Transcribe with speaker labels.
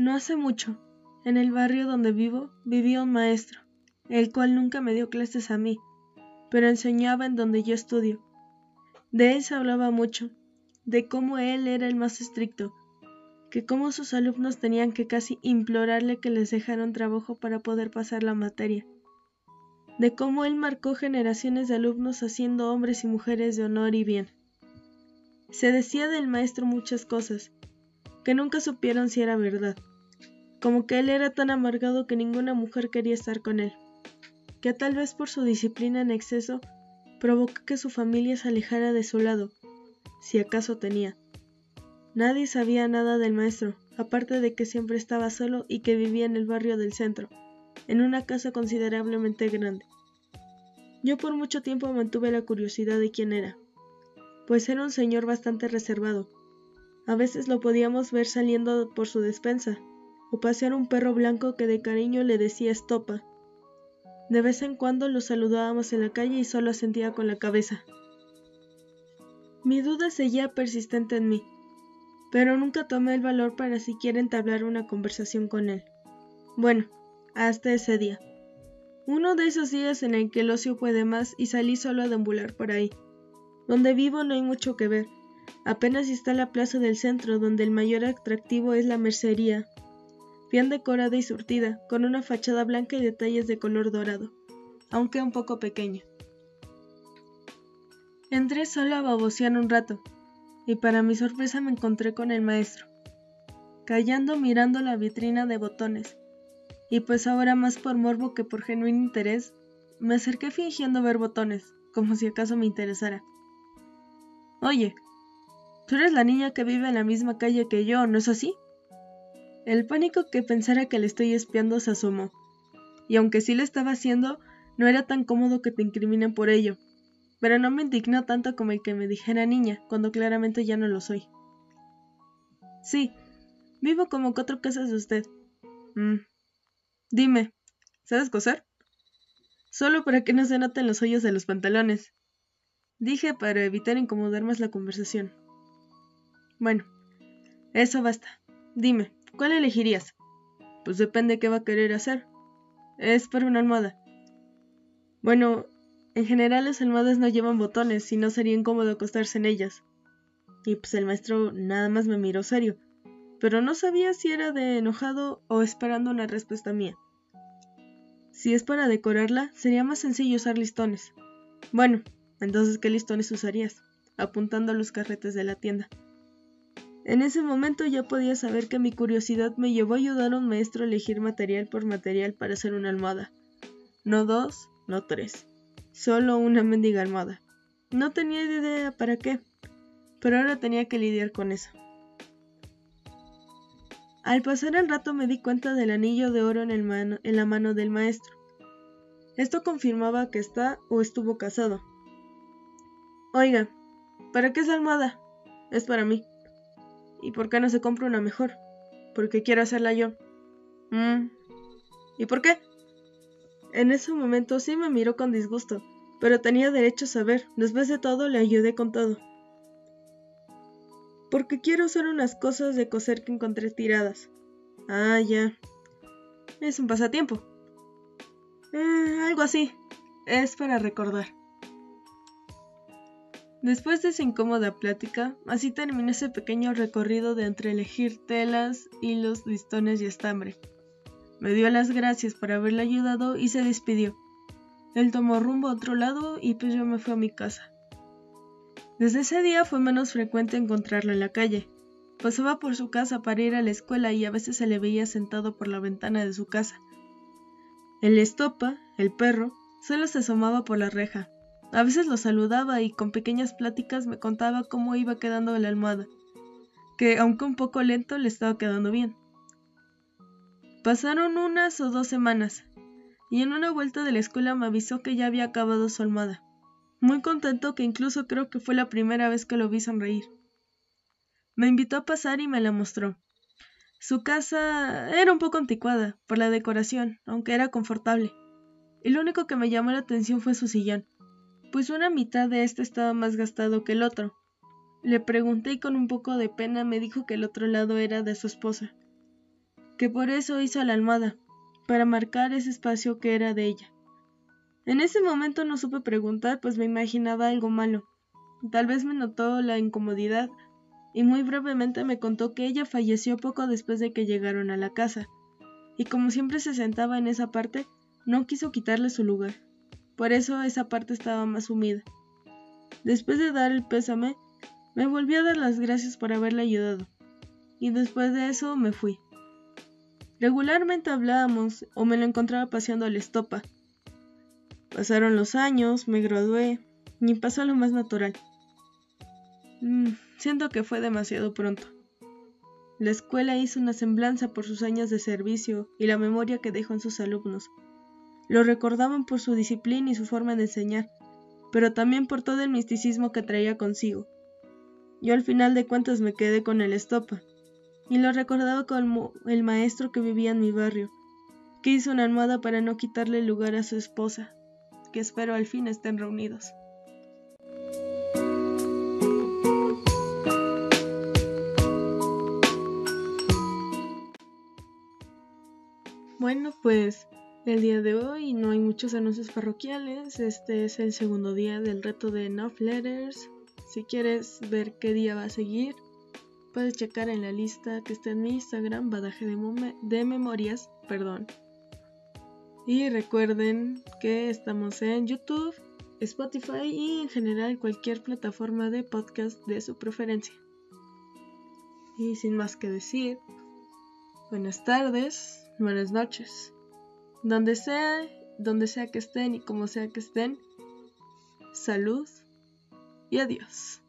Speaker 1: No hace mucho, en el barrio donde vivo, vivía un maestro, el cual nunca me dio clases a mí, pero enseñaba en donde yo estudio. De él se hablaba mucho, de cómo él era el más estricto, que cómo sus alumnos tenían que casi implorarle que les dejaran trabajo para poder pasar la materia, de cómo él marcó generaciones de alumnos haciendo hombres y mujeres de honor y bien. Se decía del maestro muchas cosas, que nunca supieron si era verdad, como que él era tan amargado que ninguna mujer quería estar con él, que tal vez por su disciplina en exceso provocó que su familia se alejara de su lado, si acaso tenía. Nadie sabía nada del maestro, aparte de que siempre estaba solo y que vivía en el barrio del centro, en una casa considerablemente grande. Yo por mucho tiempo mantuve la curiosidad de quién era, pues era un señor bastante reservado. A veces lo podíamos ver saliendo por su despensa, o pasear un perro blanco que de cariño le decía estopa. De vez en cuando lo saludábamos en la calle y solo asentía con la cabeza. Mi duda seguía persistente en mí, pero nunca tomé el valor para siquiera entablar una conversación con él. Bueno, hasta ese día. Uno de esos días en el que el ocio puede más y salí solo a deambular por ahí. Donde vivo no hay mucho que ver. Apenas está la plaza del centro, donde el mayor atractivo es la mercería, bien decorada y surtida, con una fachada blanca y detalles de color dorado, aunque un poco pequeña. Entré solo a babosear un rato, y para mi sorpresa me encontré con el maestro, callando mirando la vitrina de botones, y pues ahora más por morbo que por genuino interés, me acerqué fingiendo ver botones, como si acaso me interesara. Oye, tú eres la niña que vive en la misma calle que yo, ¿no es así? El pánico que pensara que le estoy espiando se asomó, y aunque sí lo estaba haciendo, no era tan cómodo que te incriminen por ello, pero no me indignó tanto como el que me dijera niña, cuando claramente ya no lo soy. Sí, vivo como cuatro casas de usted. Mm. Dime, ¿sabes coser? Solo para que no se noten los hoyos de los pantalones, Dije para evitar incomodar más la conversación. Bueno, eso basta. Dime, ¿cuál elegirías? Pues depende qué va a querer hacer. Es para una almohada. Bueno, en general las almohadas no llevan botones y no sería incómodo acostarse en ellas. Y pues el maestro nada más me miró serio, pero no sabía si era de enojado o esperando una respuesta mía. Si es para decorarla, sería más sencillo usar listones. Bueno, entonces, ¿qué listones usarías? apuntando a los carretes de la tienda. En ese momento ya podía saber que mi curiosidad me llevó a ayudar a un maestro a elegir material por material para hacer una almohada. No dos, no tres. Solo una mendiga almohada. No tenía idea para qué, pero ahora tenía que lidiar con eso. Al pasar el rato me di cuenta del anillo de oro en, en la mano del maestro. Esto confirmaba que está o estuvo casado, Oiga, ¿para qué es almohada? Es para mí. ¿Y por qué no se compra una mejor? Porque quiero hacerla yo. Mm. ¿Y por qué? En ese momento sí me miró con disgusto, pero tenía derecho a saber. Después de todo le ayudé con todo. Porque quiero usar unas cosas de coser que encontré tiradas. Ah, ya. Es un pasatiempo. Eh, algo así. Es para recordar. Después de esa incómoda plática, así terminó ese pequeño recorrido de entre elegir telas, hilos, listones y estambre. Me dio las gracias por haberle ayudado y se despidió. Él tomó rumbo a otro lado y pues yo me fui a mi casa. Desde ese día fue menos frecuente encontrarlo en la calle. Pasaba por su casa para ir a la escuela y a veces se le veía sentado por la ventana de su casa. El estopa, el perro, solo se asomaba por la reja, a veces lo saludaba y con pequeñas pláticas me contaba cómo iba quedando la almohada, que aunque un poco lento le estaba quedando bien. Pasaron unas o dos semanas, y en una vuelta de la escuela me avisó que ya había acabado su almohada. Muy contento que incluso creo que fue la primera vez que lo vi sonreír. Me invitó a pasar y me la mostró. Su casa era un poco anticuada por la decoración, aunque era confortable. Y lo único que me llamó la atención fue su sillón pues una mitad de este estaba más gastado que el otro. Le pregunté y con un poco de pena me dijo que el otro lado era de su esposa, que por eso hizo la almohada, para marcar ese espacio que era de ella. En ese momento no supe preguntar, pues me imaginaba algo malo. Tal vez me notó la incomodidad y muy brevemente me contó que ella falleció poco después de que llegaron a la casa, y como siempre se sentaba en esa parte, no quiso quitarle su lugar. Por eso esa parte estaba más humida. Después de dar el pésame, me volví a dar las gracias por haberle ayudado, y después de eso me fui. Regularmente hablábamos o me lo encontraba paseando a la estopa. Pasaron los años, me gradué, y pasó lo más natural. Mm, siento que fue demasiado pronto. La escuela hizo una semblanza por sus años de servicio y la memoria que dejó en sus alumnos. Lo recordaban por su disciplina y su forma de enseñar, pero también por todo el misticismo que traía consigo. Yo al final de cuentas me quedé con el estopa, y lo recordaba como el maestro que vivía en mi barrio, que hizo una almohada para no quitarle lugar a su esposa, que espero al fin estén reunidos. Bueno, pues el día de hoy no hay muchos anuncios parroquiales. Este es el segundo día del reto de Enough Letters. Si quieres ver qué día va a seguir, puedes checar en la lista que está en mi Instagram, badaje de, de memorias, perdón. Y recuerden que estamos en YouTube, Spotify y en general cualquier plataforma de podcast de su preferencia. Y sin más que decir, buenas tardes, buenas noches. Donde sea, donde sea que estén y como sea que estén, salud y adiós.